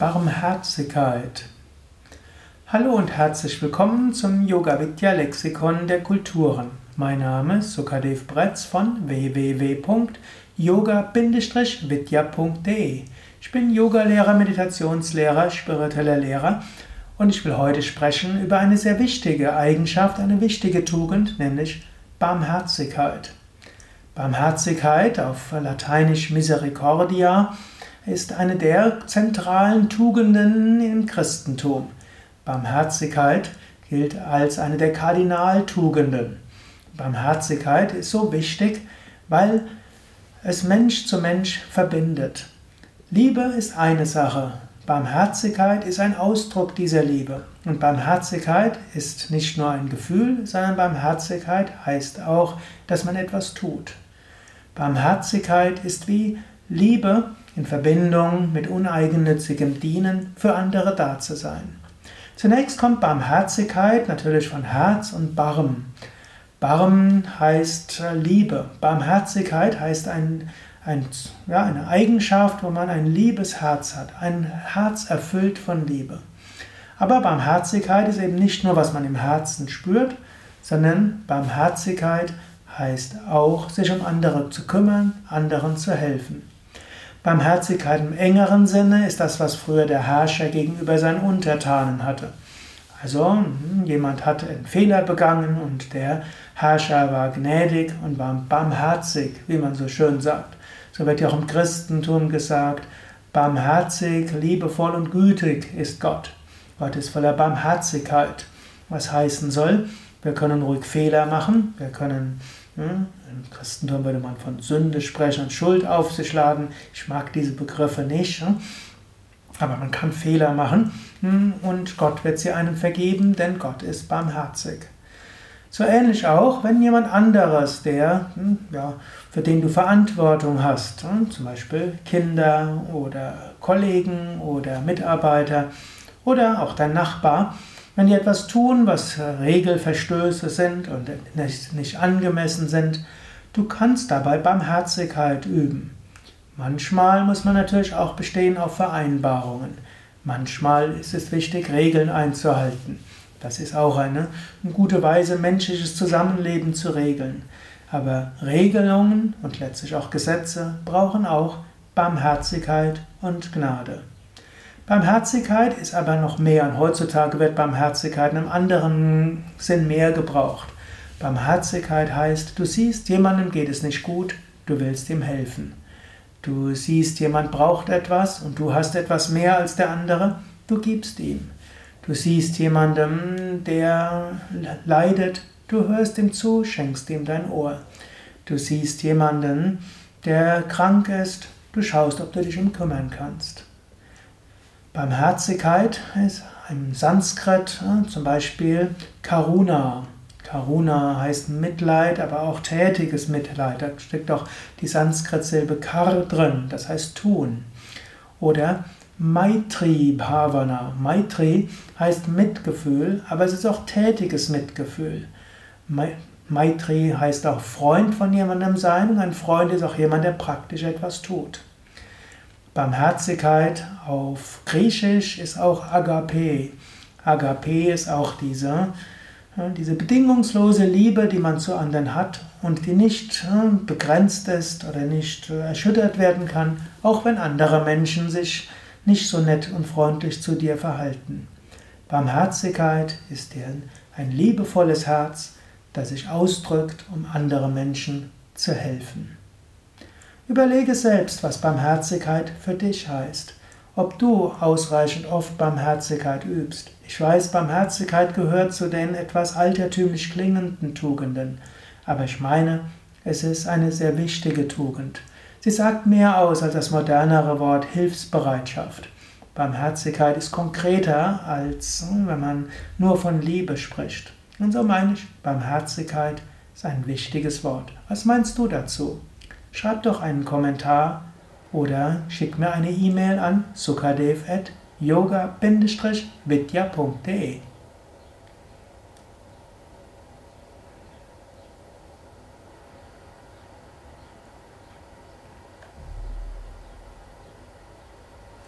Barmherzigkeit. Hallo und herzlich willkommen zum Yoga Vidya Lexikon der Kulturen. Mein Name ist Sukadev Bretz von www.yoga-vidya.de. Ich bin Yogalehrer, Meditationslehrer, spiritueller Lehrer und ich will heute sprechen über eine sehr wichtige Eigenschaft, eine wichtige Tugend, nämlich Barmherzigkeit. Barmherzigkeit auf Lateinisch Misericordia ist eine der zentralen Tugenden im Christentum. Barmherzigkeit gilt als eine der Kardinaltugenden. Barmherzigkeit ist so wichtig, weil es Mensch zu Mensch verbindet. Liebe ist eine Sache, Barmherzigkeit ist ein Ausdruck dieser Liebe. Und Barmherzigkeit ist nicht nur ein Gefühl, sondern Barmherzigkeit heißt auch, dass man etwas tut. Barmherzigkeit ist wie Liebe in Verbindung mit uneigennützigem Dienen für andere da zu sein. Zunächst kommt Barmherzigkeit natürlich von Herz und Barm. Barm heißt Liebe. Barmherzigkeit heißt ein, ein, ja, eine Eigenschaft, wo man ein liebes Herz hat, ein Herz erfüllt von Liebe. Aber Barmherzigkeit ist eben nicht nur, was man im Herzen spürt, sondern Barmherzigkeit heißt auch, sich um andere zu kümmern, anderen zu helfen. Barmherzigkeit im engeren Sinne ist das, was früher der Herrscher gegenüber seinen Untertanen hatte. Also hm, jemand hat einen Fehler begangen und der Herrscher war gnädig und war barmherzig, wie man so schön sagt. So wird ja auch im Christentum gesagt, barmherzig, liebevoll und gütig ist Gott. Gott ist voller Barmherzigkeit. Was heißen soll, wir können ruhig Fehler machen, wir können? Im Christentum würde man von Sünde sprechen und Schuld auf sich laden. Ich mag diese Begriffe nicht. Hm? Aber man kann Fehler machen hm? und Gott wird sie einem vergeben, denn Gott ist barmherzig. So ähnlich auch, wenn jemand anderes, der, ja, für den du Verantwortung hast, zum Beispiel Kinder oder Kollegen oder Mitarbeiter oder auch dein Nachbar, wenn die etwas tun, was Regelverstöße sind und nicht, nicht angemessen sind, du kannst dabei Barmherzigkeit üben. Manchmal muss man natürlich auch bestehen auf Vereinbarungen. Manchmal ist es wichtig, Regeln einzuhalten. Das ist auch eine, eine gute Weise, menschliches Zusammenleben zu regeln. Aber Regelungen und letztlich auch Gesetze brauchen auch Barmherzigkeit und Gnade. Barmherzigkeit ist aber noch mehr und heutzutage wird Barmherzigkeit in einem anderen Sinn mehr gebraucht. Barmherzigkeit heißt, du siehst, jemandem geht es nicht gut, du willst ihm helfen. Du siehst, jemand braucht etwas und du hast etwas mehr als der andere, du gibst ihm. Du siehst jemandem, der leidet, du hörst ihm zu, schenkst ihm dein Ohr. Du siehst jemanden, der krank ist, du schaust, ob du dich um kümmern kannst. Barmherzigkeit ist im Sanskrit zum Beispiel Karuna. Karuna heißt Mitleid, aber auch tätiges Mitleid. Da steckt auch die Sanskrit-Silbe Kar drin, das heißt tun. Oder Maitri Bhavana. Maitri heißt Mitgefühl, aber es ist auch tätiges Mitgefühl. Maitri heißt auch Freund von jemandem sein ein Freund ist auch jemand, der praktisch etwas tut. Barmherzigkeit auf Griechisch ist auch Agape. Agape ist auch diese, diese bedingungslose Liebe, die man zu anderen hat und die nicht begrenzt ist oder nicht erschüttert werden kann, auch wenn andere Menschen sich nicht so nett und freundlich zu dir verhalten. Barmherzigkeit ist ein liebevolles Herz, das sich ausdrückt, um andere Menschen zu helfen. Überlege selbst, was Barmherzigkeit für dich heißt. Ob du ausreichend oft Barmherzigkeit übst. Ich weiß, Barmherzigkeit gehört zu den etwas altertümlich klingenden Tugenden. Aber ich meine, es ist eine sehr wichtige Tugend. Sie sagt mehr aus als das modernere Wort Hilfsbereitschaft. Barmherzigkeit ist konkreter, als hm, wenn man nur von Liebe spricht. Und so meine ich, Barmherzigkeit ist ein wichtiges Wort. Was meinst du dazu? Schreib doch einen Kommentar oder schick mir eine E-Mail an sukadev at yoga-vidya.de